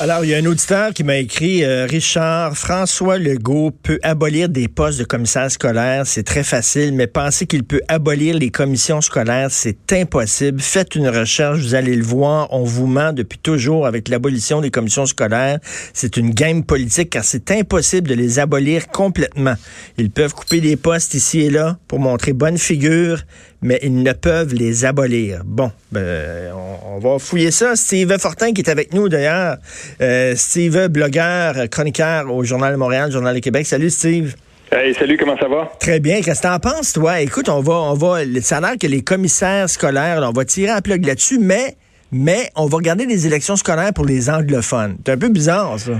Alors, il y a un auditeur qui m'a écrit, euh, Richard, François Legault peut abolir des postes de commissaire scolaire, c'est très facile, mais penser qu'il peut abolir les commissions scolaires, c'est impossible. Faites une recherche, vous allez le voir, on vous ment depuis toujours avec l'abolition des commissions scolaires. C'est une game politique car c'est impossible de les abolir complètement. Ils peuvent couper des postes ici et là pour montrer bonne figure, mais ils ne peuvent les abolir. Bon, ben, on, va fouiller ça. Steve Fortin qui est avec nous d'ailleurs. Euh, Steve, blogueur, chroniqueur au Journal de Montréal, Journal de Québec. Salut Steve. Hey, salut, comment ça va? Très bien. Qu'est-ce que t'en penses, toi? Écoute, on va, on va, ça a l'air que les commissaires scolaires, on va tirer un plug là-dessus, mais, mais on va regarder les élections scolaires pour les anglophones. C'est un peu bizarre, ça.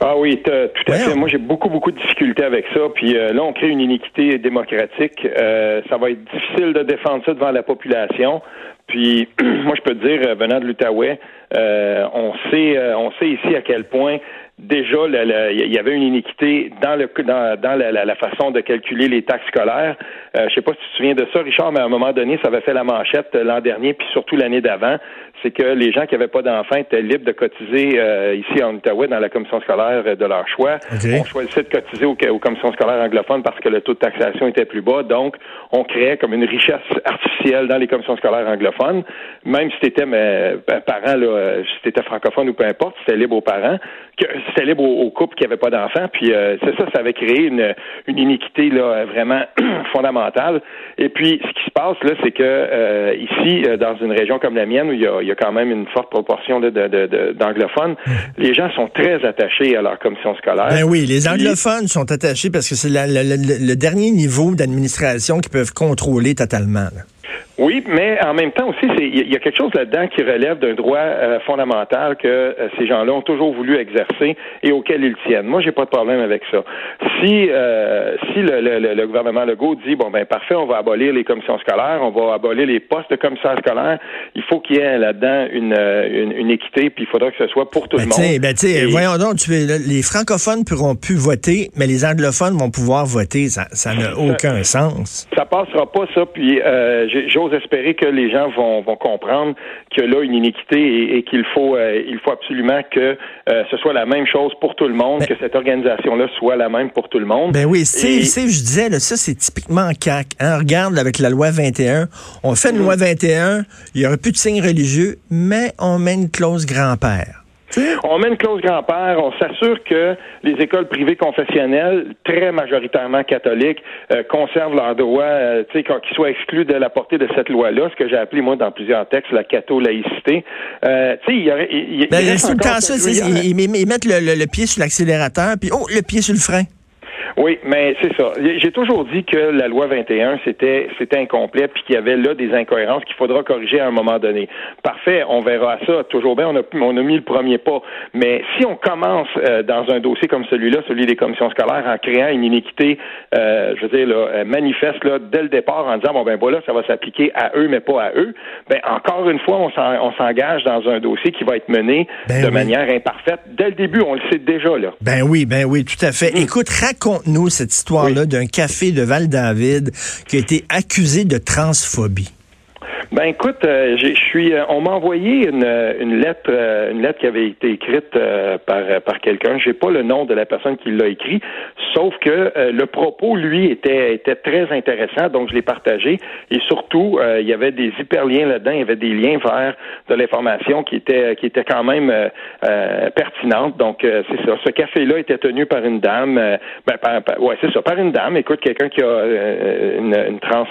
Ah oui, tout à fait. Moi, j'ai beaucoup, beaucoup de difficultés avec ça. Puis euh, là, on crée une iniquité démocratique. Euh, ça va être difficile de défendre ça devant la population. Puis, moi, je peux te dire, venant de l'Outaouais, euh, on sait, on sait ici à quel point déjà il y avait une iniquité dans le dans, dans la, la, façon de calculer les taxes scolaires. Euh, je sais pas si tu te souviens de ça, Richard, mais à un moment donné, ça avait fait la manchette l'an dernier, puis surtout l'année d'avant. C'est que les gens qui n'avaient pas d'enfants étaient libres de cotiser euh, ici en Outaouais dans la commission scolaire de leur choix. On choisissait de cotiser aux, aux, commissions scolaires anglophones parce que le taux de taxation était plus bas. Donc, on créait comme une richesse artificielle dans les commissions scolaires anglophones. Même si tu étais mais, parent, là, si tu étais francophone ou peu importe, c'était libre aux parents. Que, c'était libre aux, couples qui n'avaient pas d'enfants. Puis euh, c'est ça, ça avait créé une, une iniquité là vraiment fondamentale. Et puis ce qui se passe là, c'est que euh, ici, euh, dans une région comme la mienne où il y a, il y a quand même une forte proportion de, de, d'anglophones, mmh. les gens sont très attachés à leur commission scolaire. Ben oui, les anglophones sont attachés parce que c'est le, dernier niveau d'administration qu'ils peuvent contrôler totalement. Là. Oui, mais en même temps aussi, il y a quelque chose là-dedans qui relève d'un droit euh, fondamental que euh, ces gens-là ont toujours voulu exercer et auquel ils tiennent. Moi, j'ai pas de problème avec ça. Si euh, si le, le, le, gouvernement Legault dit bon ben parfait, on va abolir les commissions scolaires, on va abolir les postes de commissaires scolaires, il faut qu'il y ait là-dedans une, une, une, équité, puis il faudra que ce soit pour tout ben le monde. Ben voyons donc, tu, les francophones pourront plus voter, mais les anglophones vont pouvoir voter. Ça n'a aucun sens. Ça passera pas ça. Puis j'ose espérer que les gens vont, vont comprendre que là une iniquité et, qu'il faut euh, il faut absolument que euh, ce soit la même chose pour tout le monde, que cette organisation là soit la même pour tout le monde. Ben oui, c'est je disais là, ça c'est typiquement CAC. Hein? Regarde avec la loi 21, on fait une loi 21, il y aurait plus de signes religieux, mais on met une clause grand-père. On met une clause grand-père, on s'assure que les écoles privées confessionnelles, très majoritairement catholiques, euh, conservent leurs droits, euh, tu sais, qu'ils soient exclus de la portée de cette loi-là, ce que j'ai appelé, moi, dans plusieurs textes, la catho-laïcité. Euh, tu sais, il y aurait... Il, ben, ils, mettent le pied sur l'accélérateur, puis, oh, le pied sur le frein. Oui, mais c'est ça. J'ai toujours dit que la loi 21, c'était c'était incomplet, puis qu'il y avait là des incohérences qu'il faudra corriger à un moment donné. Parfait, on verra ça. Toujours bien, on a, on a mis le premier pas. Mais si on commence euh, dans un dossier comme celui-là, celui des commissions scolaires, en créant une iniquité, euh, je veux dire, là, euh, manifeste là, dès le départ en disant, bon ben voilà, ça va s'appliquer à eux, mais pas à eux, ben encore une fois, on s'engage dans un dossier qui va être mené ben de manière imparfaite. Dès le début, on le sait déjà, là. Ben oui, ben oui, tout à fait. Hum. Écoute, raconte nous cette histoire-là d'un café de Val-David qui a été accusé de transphobie. Ben écoute, euh, je suis. Euh, on m'a envoyé une, une lettre, euh, une lettre qui avait été écrite par par quelqu'un. J'ai pas le nom de la personne qui l'a écrit, sauf que le propos, lui, était était très intéressant, donc je l'ai partagé. Et surtout, il y avait des hyperliens là-dedans, il y avait des liens vers de l'information qui était qui était quand même pertinente. Donc c'est ça. Ce café-là était tenu par une dame. ben par, ouais, c'est ça, par une dame. Écoute, quelqu'un qui a une, une trans,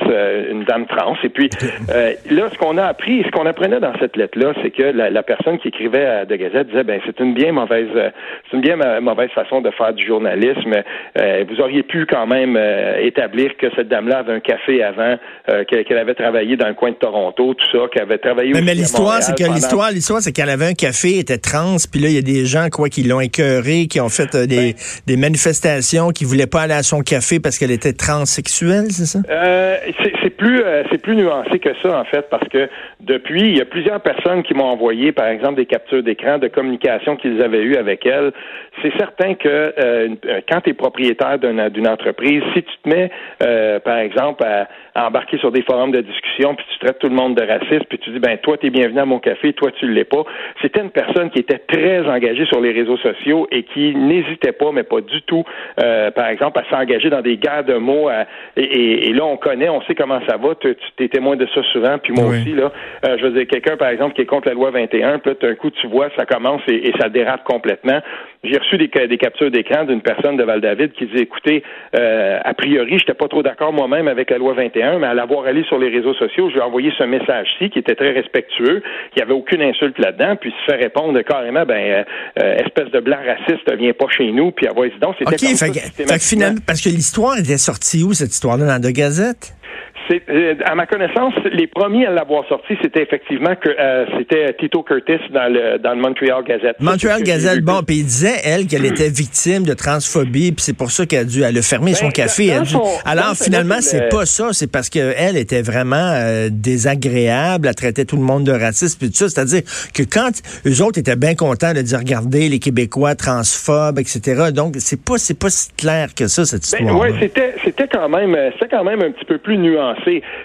une dame trans. Et puis là, ce qu'on a appris, ce qu'on apprenait dans cette lettre-là, c'est que la, personne qui écrivait à De Gazette disait, ben c'est une bien mauvaise, c'est une bien mauvaise façon de faire du journalisme. Euh, vous auriez pu quand même euh, établir que cette dame-là avait un café avant, euh, qu'elle avait travaillé dans le coin de Toronto, tout ça, qu'elle avait travaillé. Mais, mais l'histoire, c'est que l'histoire, l'histoire, c'est qu'elle avait un café, était trans, puis là, il y a des gens quoi qui l'ont écœuré, qui ont fait des, ben des manifestations, qui voulaient pas aller à son café parce qu'elle était transsexuelle, c'est ça? c'est plus, c'est plus nuancé que ça en fait parce que depuis, il y a plusieurs personnes qui m'ont envoyé, par exemple, des captures d'écran de communication qu'ils avaient eues avec elle. C'est certain que euh, quand tu es propriétaire d'une entreprise, si tu te mets, euh, par exemple, à, embarquer sur des forums de discussion, puis tu traites tout le monde de raciste, puis tu dis, ben toi, t'es bienvenu à mon café, toi, tu l'es pas. C'était une personne qui était très engagée sur les réseaux sociaux et qui n'hésitait pas, mais pas du tout, euh, par exemple, à s'engager dans des guerres de mots. et, là, on connaît, on sait comment ça va. Tu es témoin de ça souvent, puis moi aussi, là. Euh, je veux dire, quelqu'un, par exemple, qui est contre la loi 21, puis d'un coup, tu vois, ça commence et, ça dérape complètement. J'ai reçu des, des captures d'écran d'une personne de Val-David qui dit, écoutez, euh, a priori, j'étais pas trop d'accord moi-même avec la loi 21, mais à l'avoir allé sur les réseaux sociaux, je lui ai envoyé ce message-ci qui était très respectueux, qui avait aucune insulte là-dedans, puis se fait répondre carrément, ben, euh, euh, espèce de blanc raciste, viens pas chez nous, puis avoir donc c'était OK, fait, finalement, parce que l'histoire était sortie où, cette histoire-là, dans la Gazette? Euh, à ma connaissance, les premiers à l'avoir sorti, c'était effectivement que euh, c'était Tito Curtis dans le dans le Montreal Gazette. Montreal Gazette, bon, puis il disait elle qu'elle était victime de transphobie, puis c'est pour ça qu'elle a dû elle a fermé son ben, café. Alors finalement, c'est pas ça, c'est parce qu'elle était vraiment euh, désagréable, elle traitait tout le monde de raciste puis tout ça. C'est-à-dire que quand eux autres étaient bien contents de dire regardez les Québécois transphobes, etc. Donc c'est pas c'est pas si clair que ça cette ben, histoire. oui, c'était c'était quand même c'était quand même un petit peu plus nuancé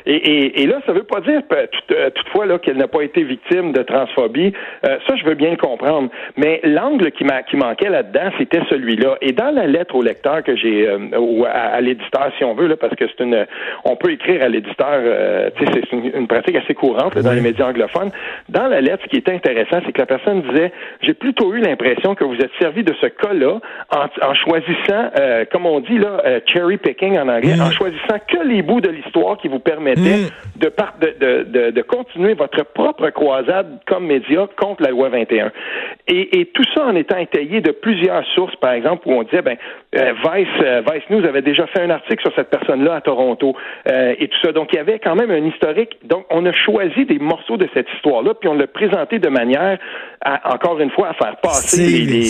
et, là, ça ne veut pas dire euh, toutefois là qu'elle n'a pas été victime de transphobie. Euh, ça, je veux bien le comprendre. Mais l'angle qui, qui manquait là-dedans, c'était celui-là. Et dans la lettre au lecteur que j'ai euh, ou à, l'éditeur, si on veut, là, parce que c'est une, on peut écrire à l'éditeur. c'est une, pratique assez courante dans les médias anglophones. Dans la lettre, ce qui était intéressant, c'est que la personne disait j'ai plutôt eu l'impression que vous êtes servi de ce cas-là en, choisissant, comme on dit là, cherry picking en anglais, en choisissant que les bouts de l'histoire qui vous permettait mm. de, de, de, de, continuer votre propre croisade comme média contre la loi 21. Et, et, tout ça en étant étayé de plusieurs sources, par exemple, où on disait, ben, euh, Vice, euh, Vice News avait déjà fait un article sur cette personne-là à Toronto euh, et tout ça. Donc, il y avait quand même un historique. Donc, on a choisi des morceaux de cette histoire-là, puis on l'a présenté de manière, à, encore une fois, à faire passer les,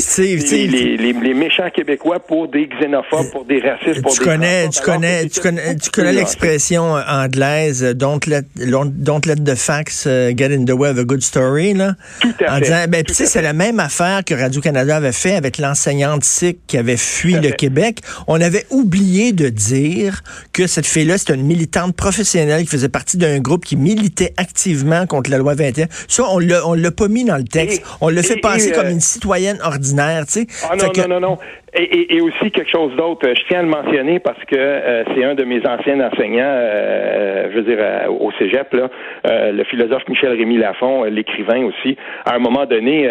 les, les, méchants québécois pour des xénophobes, pour des racistes, pour tu Connais, tu, connais, tu connais, tu connais l'expression anglaise euh, Don't let, don't let the facts uh, get in the way of a good story. Là, Tout à en fait. disant, ben, tu sais, c'est la même affaire que Radio-Canada avait fait avec l'enseignante sikh qui avait fui le Québec. On avait oublié de dire que cette fille-là, c'était une militante professionnelle qui faisait partie d'un groupe qui militait activement contre la loi 21. Ça, on l'a, on l'a pas mis dans le texte. on le fait passer comme euh, une citoyenne ordinaire, tu sais. Ah non, non, non, non. Et, et, aussi quelque chose d'autre, je tiens à le mentionner parce que euh, c'est un de mes anciens enseignants, euh, je veux dire euh, au Cégep, là, le philosophe Michel Rémy Lafont, l'écrivain aussi. À un moment donné,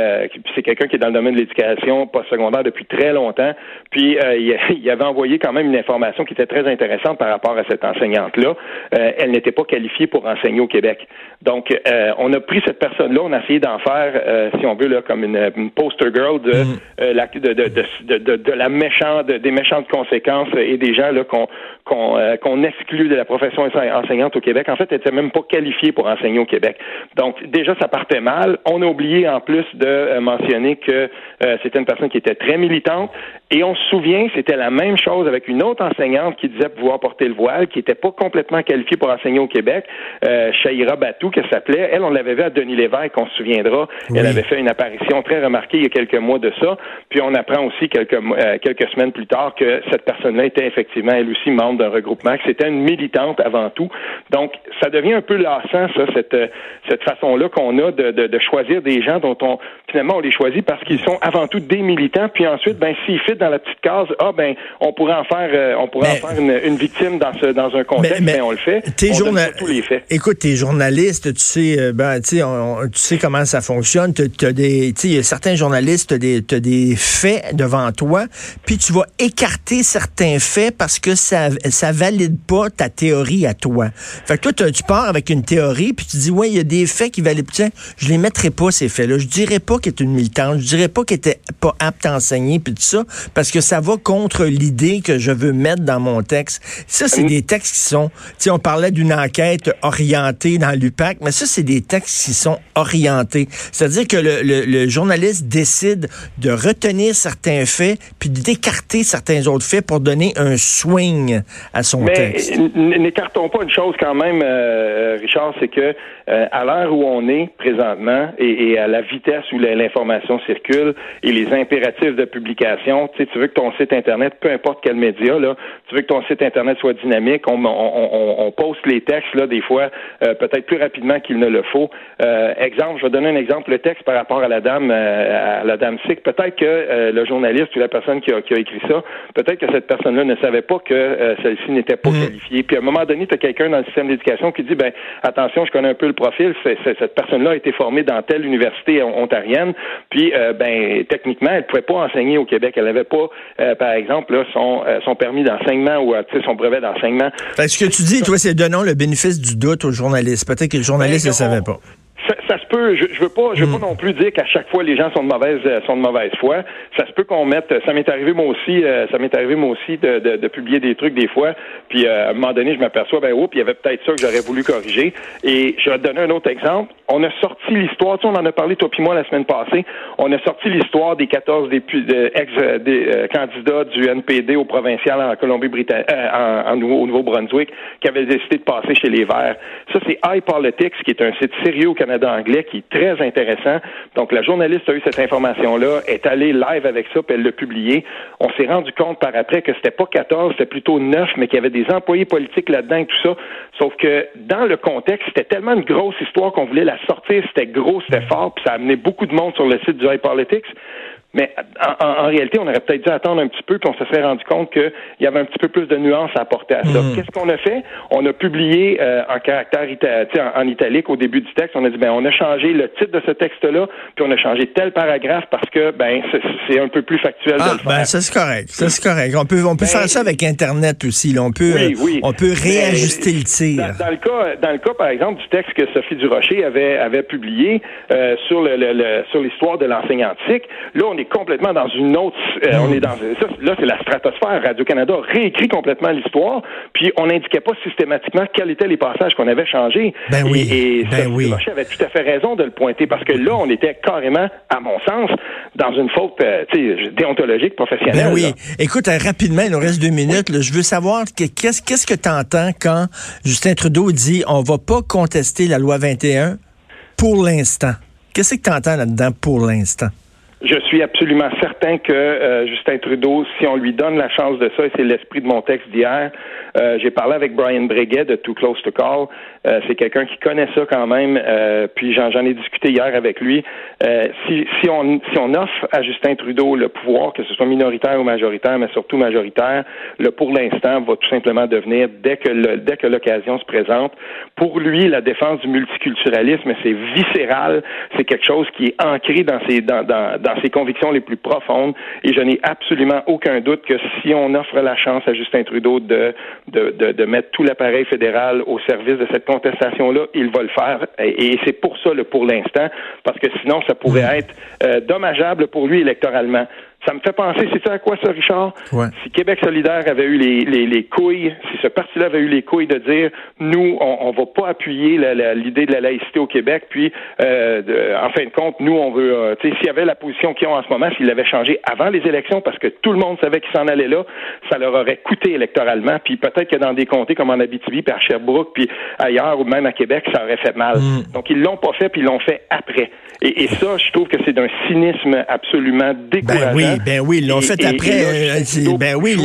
c'est quelqu'un qui est dans le domaine de l'éducation postsecondaire depuis très longtemps. Puis il, il, avait envoyé quand même une information qui était très intéressante par rapport à cette enseignante-là. elle n'était pas qualifiée pour enseigner au Québec. Donc, on a pris cette personne-là, on a essayé d'en faire, si on veut, là, comme une, poster girl de, mm. la, de, de, de, de de la méchante, des méchantes conséquences et des gens là qu'on qu'on euh, qu'on exclut de la profession enseignante au Québec. En fait, elle n'était même pas qualifiée pour enseigner au Québec. Donc déjà, ça partait mal. On a oublié en plus de euh, mentionner que euh, c'était une personne qui était très militante. Et on se souvient, c'était la même chose avec une autre enseignante qui disait pouvoir porter le voile, qui n'était pas complètement qualifiée pour enseigner au Québec, euh, Shaira Batou, qu'elle s'appelait. Elle, on l'avait vu à Denis Lévesque, on se souviendra. Elle avait fait une apparition très remarquée il y a quelques mois de ça. Puis on apprend aussi quelques, euh, quelques semaines plus tard que cette personne-là était effectivement, elle aussi, membre d'un regroupement, que c'était une militante avant tout. Donc, ça devient un peu lassant, ça, cette, euh, cette façon-là qu'on a de, de, de, choisir des gens dont on, finalement, on les choisit parce qu'ils sont avant tout des militants, puis ensuite, ben, s'ils fit dans la petite case, ah, ben, on pourrait en faire, euh, on pourrait en faire une, une, victime dans ce, dans un contexte, mais, on le fait. T'es tous les faits. Écoute, t'es journaliste, tu sais, ben, tu sais, tu sais comment ça fonctionne. T'as des, tu sais, certains journalistes, t'as des, as des faits devant toi, puis tu vas écarter certains faits parce que ça, ça valide pas ta théorie à toi. Fait que toi, tu pars avec une théorie, puis tu dis, ouais, il y a des faits qui valent, tiens, je les mettrai pas, ces faits-là. Je dirais pas qu'elle est une militante, je dirais pas qu'elle était pas apte à enseigner, puis tout ça, parce que ça va contre l'idée que je veux mettre dans mon texte. Ça, c'est des textes qui sont, tu sais, on parlait d'une enquête orientée dans l'UPAC, mais ça, c'est des textes qui sont orientés. C'est-à-dire que le, le, journaliste décide de retenir certains faits, puis d'écarter certains autres faits pour donner un swing à son texte. N'écartons pas une chose quand même, euh, Richard, c'est que euh, à l'heure où on est présentement et, à la vitesse où l'information circule et les impératifs de publication. Tu sais, tu veux que ton site internet, peu importe quel média, là, tu veux que ton site internet soit dynamique. On, on, on, poste les textes là des fois euh, peut-être plus rapidement qu'il ne le faut. Euh, exemple, je vais donner un exemple, le texte par rapport à la dame à la dame Sick. Peut-être que le journaliste ou la personne qui a, qui a écrit ça, peut-être que cette personne-là ne savait pas que celle-ci n'était pas mm. qualifiée. Puis à un moment donné, tu as quelqu'un dans le système d'éducation qui dit ben attention, je connais un peu le profil. cette personne-là a été formée dans telle université ontarienne. Puis ben techniquement, elle ne pouvait pas enseigner au Québec. Elle n'avait pas, euh, par exemple, son, euh, son permis d'enseignement ou euh, son brevet d'enseignement. Ce que tu dis, toi, c'est donnons le bénéfice du doute aux journalistes. Peut-être que le journaliste ne savait pas ça, se peut. Je, je veux pas, je veux pas hmm. non plus dire qu'à chaque fois les gens sont de mauvaise euh, sont de mauvaise foi. Ça se peut qu'on mette. Ça m'est arrivé moi aussi. Euh, ça m'est arrivé moi aussi de, de, de, publier des trucs des fois. Puis euh, à un moment donné, je m'aperçois ben oups, il y avait peut-être ça que j'aurais voulu corriger. Et je vais te donner un autre exemple. On a sorti l'histoire. Tu sais, on en a parlé toi puis moi la semaine passée. On a sorti l'histoire des 14 ex des, candidats du NPD au provincial en Colombie-Britannique, en, en, au Nouveau-Brunswick, qui avaient décidé de passer chez les Verts. Ça, c'est iPolitics, qui est un site sérieux au Canada d'anglais qui est très intéressant. Donc, la journaliste a eu cette information-là, est allée live avec ça, puis elle l'a publié. On s'est rendu compte par après que c'était pas 14, c'était plutôt 9, mais qu'il y avait des employés politiques là-dedans et tout ça. Sauf que dans le contexte, c'était tellement une grosse histoire qu'on voulait la sortir, c'était gros, c'était fort, puis ça a amené beaucoup de monde sur le site du iPolitics. Mais en, réalité, on aurait peut-être dû attendre un petit peu, puis on se serait rendu compte qu'il y avait un petit peu plus de nuances à apporter à ça. Hmm. Qu'est-ce qu'on a fait? On a publié euh, en caractère en, italique au début du texte. On a dit, ben, on a changé le titre de ce texte-là, puis on a changé tel paragraphe parce que, ben, c'est un peu plus factuel de ah, le faire. Ben, ça, c'est correct. Ça, c'est correct. On peut, on peut ben, faire ça avec Internet aussi. On peut, on peut réajuster le tir. Dans, le cas, dans le cas, par exemple, du texte que Sophie Durocher avait, avait publié euh, sur le, sur l'histoire de l'enseignant antique, là, on est complètement dans une autre. Euh, on est dans ça, là, c'est la stratosphère. Radio Canada réécrit complètement l'histoire, puis on n'indiquait pas systématiquement quels étaient les passages qu'on avait changés. Ben oui. Et, ben oui. avait tout à fait raison de le pointer parce que là, on était carrément, à mon sens, dans une faute euh, déontologique professionnelle. Ben oui. Écoute, euh, rapidement, il nous reste deux minutes. je veux savoir qu'est-ce qu'est-ce que tu entends quand Justin Trudeau dit on va pas contester la loi 21 pour l'instant. Qu'est-ce que tu entends là-dedans pour l'instant? Je suis absolument certain que euh, Justin Trudeau, si on lui donne la chance de ça, et c'est l'esprit de mon texte d'hier, euh, j'ai parlé avec Brian Breguet de Too Close to Call. Euh, c'est quelqu'un qui connaît ça quand même. puis j'en, ai discuté hier avec lui. si, si, on, si on offre à Justin Trudeau le pouvoir, que ce soit minoritaire ou majoritaire, mais surtout majoritaire, le pour l'instant va tout simplement devenir dès que le, dès que l'occasion se présente. Pour lui, la défense du multiculturalisme, c'est viscéral. C'est quelque chose qui est ancré dans ses dans, dans dans ses convictions les plus profondes. Et je n'ai absolument aucun doute que si on offre la chance à Justin Trudeau de, de, de, mettre tout l'appareil fédéral au service de cette contestation-là, il va le faire. Et, c'est pour ça, le pour l'instant, parce que sinon, ça pourrait mmh. être euh, dommageable pour lui électoralement. Ça me fait penser, c'est à quoi ça, Richard? Si Québec solidaire avait eu les, les, les couilles, si ce parti-là avait eu les couilles de dire, nous, on, on va pas appuyer l'idée de la laïcité au Québec, puis, euh, en fin de compte, nous, on veut, euh, tu sais, s'il y avait la position qu'ils ont en ce moment, s'ils l'avaient changé avant les élections, parce que tout le monde savait qu'ils s'en allaient là, ça leur aurait coûté électoralement, puis peut-être que dans des comtés comme en Abitibi, puis à Sherbrooke, puis ailleurs, ou même à Québec, ça aurait fait mal. Mm. Donc, ils l'ont pas fait, puis ils l'ont fait après. Et, et, ça, je trouve que c'est d'un cynisme absolument décourageant. Ben ben oui, ils l'ont fait après. Euh, ben oui,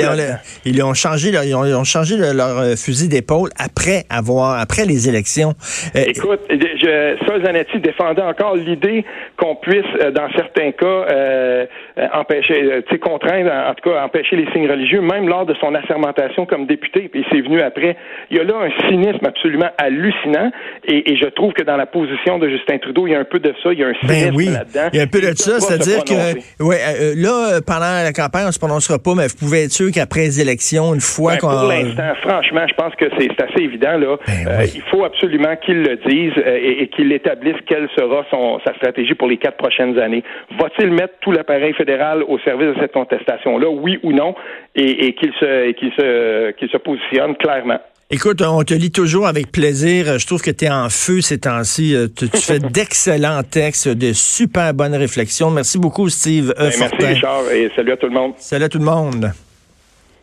ils ont, changé, leur, ils ont, changé leur euh, fusil d'épaule après avoir, après les élections. Euh, Écoute, je, Sol Zanetti défendait encore l'idée qu'on puisse, dans certains cas, empêcher, tu sais, contraindre, en tout cas, empêcher les signes religieux, même lors de son assermentation comme député. Puis c'est venu après. Il y a là un cynisme absolument hallucinant. Et, je trouve que dans la position de Justin Trudeau, il y a un peu de ça. Il y a un ben cynisme là-dedans. Il y a un peu de ça, c'est-à-dire que, ouais, là euh, pendant la campagne, on ne se prononcera pas, mais vous pouvez être sûr qu'après les élections, une fois ben, qu'on... Pour l'instant, franchement, je pense que c'est assez évident. Là. Ben euh, il faut absolument qu'il le dise euh, et, qu'il établisse quelle sera son, sa stratégie pour les quatre prochaines années. Va-t-il mettre tout l'appareil fédéral au service de cette contestation-là, oui ou non, et, qu'il se, se, qu'il se positionne clairement? Écoute, on te lit toujours avec plaisir. Je trouve que tu es en feu ces temps-ci. Tu, fais d'excellents textes, de super bonnes réflexions. Merci beaucoup, Steve ben, Merci, Richard, et salut à tout le monde. Salut à tout le monde.